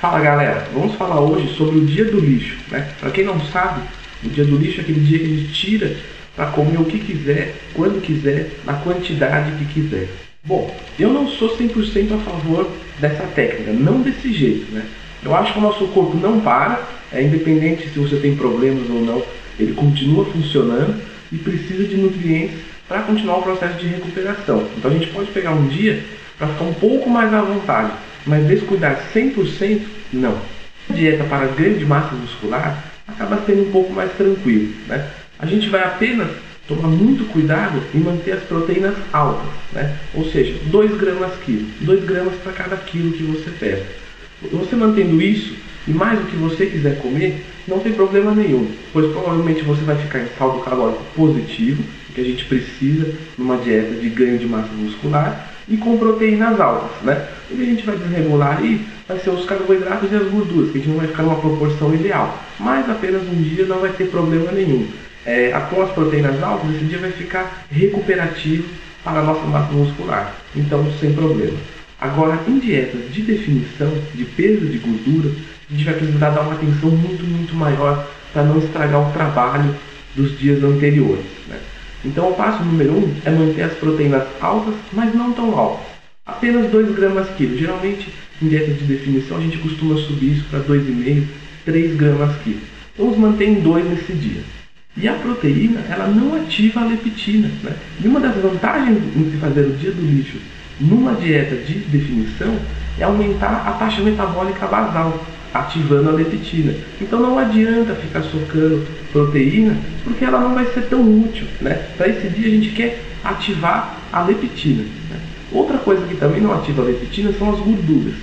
Fala galera, vamos falar hoje sobre o dia do lixo. Né? Para quem não sabe, o dia do lixo é aquele dia que a gente tira para comer o que quiser, quando quiser, na quantidade que quiser. Bom, eu não sou 100% a favor dessa técnica, não desse jeito. Né? Eu acho que o nosso corpo não para, é independente se você tem problemas ou não, ele continua funcionando e precisa de nutrientes para continuar o processo de recuperação. Então a gente pode pegar um dia para ficar um pouco mais à vontade mas descuidar 100%, não. Dieta para ganho de massa muscular acaba sendo um pouco mais tranquilo. Né? A gente vai apenas tomar muito cuidado em manter as proteínas altas, né? ou seja, 2 gramas quilo, 2 gramas para cada quilo que você pesa. Você mantendo isso, e mais o que você quiser comer, não tem problema nenhum, pois provavelmente você vai ficar em saldo calórico positivo, que a gente precisa numa dieta de ganho de massa muscular, e com proteínas altas, né? O que a gente vai desregular aí vai ser os carboidratos e as gorduras, que a gente não vai ficar numa proporção ideal. Mas apenas um dia não vai ter problema nenhum. É, com as proteínas altas, esse dia vai ficar recuperativo para a nossa massa muscular. Então, sem problema. Agora, em dietas de definição, de peso de gordura, a gente vai precisar dar uma atenção muito, muito maior para não estragar o trabalho dos dias anteriores. Né? Então o passo número 1 um é manter as proteínas altas, mas não tão altas. Apenas 2 gramas quilo. Geralmente em dieta de definição a gente costuma subir isso para 2,5, 3 gramas quilo. Então vamos manter em 2 nesse dia. E a proteína, ela não ativa a leptina. Né? E uma das vantagens em se fazer o dia do lixo numa dieta de definição é aumentar a taxa metabólica basal ativando a leptina. Então não adianta ficar socando proteína, porque ela não vai ser tão útil. Né? Para esse dia a gente quer ativar a leptina. Né? Outra coisa que também não ativa a leptina são as gorduras.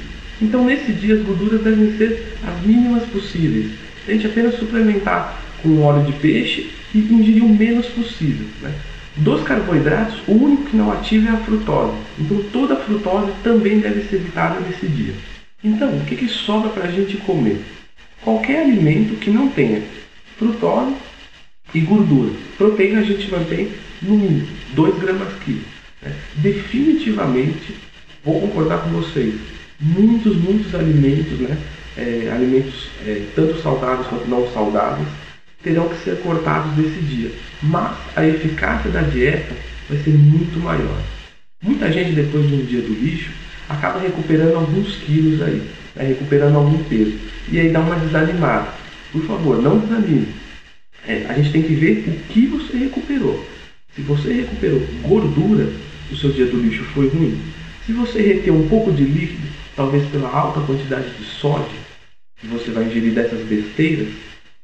Então nesse dia as gorduras devem ser as mínimas possíveis. A gente apenas suplementar com óleo de peixe e ingerir o menos possível. Né? Dos carboidratos, o único que não ativa é a frutose. Então toda a frutose também deve ser evitada nesse dia. Então, o que, que sobra para a gente comer? Qualquer alimento que não tenha frutose e gordura. Proteína a gente mantém no mínimo 2 gramas quilo. Né? Definitivamente, vou concordar com vocês, muitos, muitos alimentos, né? É, alimentos é, tanto saudáveis quanto não saudáveis, terão que ser cortados desse dia. Mas a eficácia da dieta vai ser muito maior. Muita gente, depois de um dia do lixo, acaba recuperando alguns quilos aí, né, recuperando algum peso. E aí dá uma desanimada. Por favor, não desanime. É, a gente tem que ver o que você recuperou. Se você recuperou gordura, o seu dia do lixo foi ruim. Se você reteu um pouco de líquido, talvez pela alta quantidade de sódio que você vai ingerir dessas besteiras,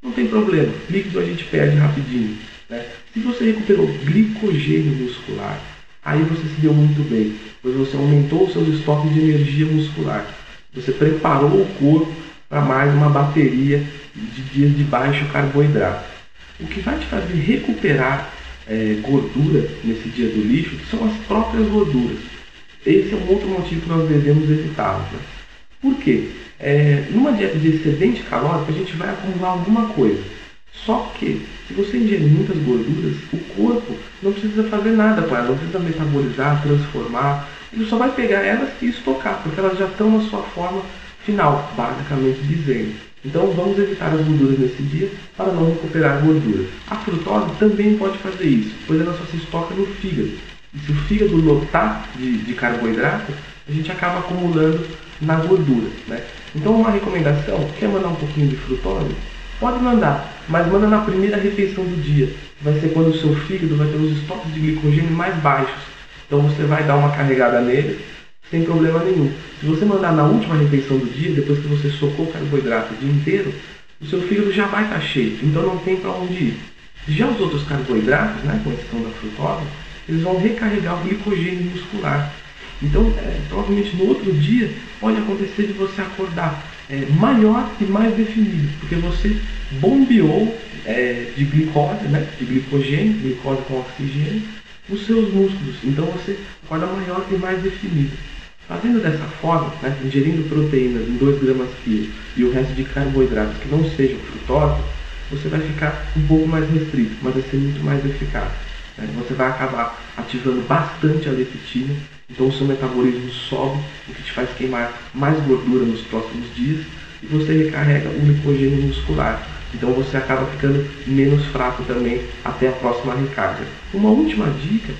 não tem problema. Líquido a gente perde rapidinho. Né? Se você recuperou glicogênio muscular, aí você se deu muito bem pois você aumentou seus estoques de energia muscular. Você preparou o corpo para mais uma bateria de dias de baixo carboidrato. O que vai te fazer recuperar é, gordura nesse dia do lixo são as próprias gorduras. Esse é um outro motivo que nós devemos evitá-las. Né? Por quê? É, numa dieta de excedente calórico, a gente vai acumular alguma coisa. Só que, se você ingerir muitas gorduras, o corpo não precisa fazer nada com elas, não precisa metabolizar, transformar. Ele só vai pegar elas e estocar, porque elas já estão na sua forma final, basicamente dizendo. Então vamos evitar as gorduras nesse dia para não recuperar gorduras. A frutose também pode fazer isso, pois ela só se estoca no fígado. E se o fígado lotar de, de carboidrato, a gente acaba acumulando na gordura. Né? Então uma recomendação, quer mandar um pouquinho de frutose? Pode mandar, mas manda na primeira refeição do dia. Vai ser quando o seu fígado vai ter os estoques de glicogênio mais baixos. Então você vai dar uma carregada nele sem problema nenhum. Se você mandar na última refeição do dia, depois que você socou o carboidrato o dia inteiro, o seu fígado já vai estar cheio, então não tem para onde ir. Já os outros carboidratos, né, com exceção da frutose, eles vão recarregar o glicogênio muscular. Então, é, provavelmente no outro dia, pode acontecer de você acordar é, maior e mais definido, porque você bombeou é, de glicose, né, de glicogênio, glicose com oxigênio, os seus músculos. Então você acorda maior e mais definido. Fazendo dessa forma, né, ingerindo proteínas em 2 gramas quilo e o resto de carboidratos que não sejam frutose, você vai ficar um pouco mais restrito, mas vai ser muito mais eficaz. Né? Você vai acabar ativando bastante a leptina então o seu metabolismo sobe, o que te faz queimar mais gordura nos próximos dias e você recarrega o glicogênio muscular. Então você acaba ficando menos fraco também até a próxima recarga. Uma última dica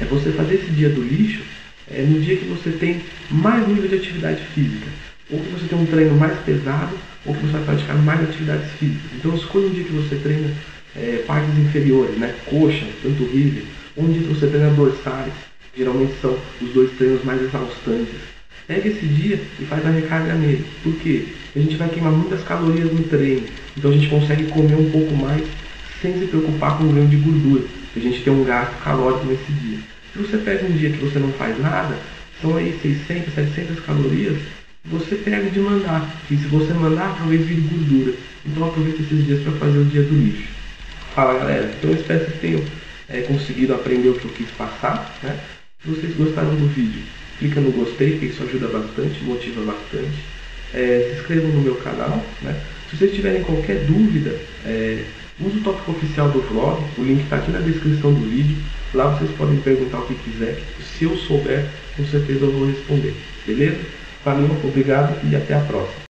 é você fazer esse dia do lixo é, no dia que você tem mais nível de atividade física, ou que você tem um treino mais pesado, ou que você vai praticar mais atividades físicas. Então escolha um dia que você treina é, partes inferiores, né, coxa, panturrilha, um dia que você treina dorsais, geralmente são os dois treinos mais exaustantes. Pega esse dia e faz a recarga nele. Por quê? A gente vai queimar muitas calorias no treino, então a gente consegue comer um pouco mais sem se preocupar com o ganho de gordura. A gente tem um gasto calórico nesse dia. Se você pega um dia que você não faz nada, são aí 600, 700 calorias, você pega de mandar. E se você mandar, talvez vire gordura. Então aproveita esses dias para fazer o dia do lixo. Fala galera, então eu espero que vocês tenham é, conseguido aprender o que eu quis passar. Né? Se vocês gostaram do vídeo, clica no gostei, que isso ajuda bastante, motiva bastante. É, se inscrevam no meu canal. Né? Se vocês tiverem qualquer dúvida, é, use o tópico oficial do vlog, o link está aqui na descrição do vídeo. Lá vocês podem perguntar o que quiser. Se eu souber, com certeza eu vou responder. Beleza? Valeu, obrigado e até a próxima.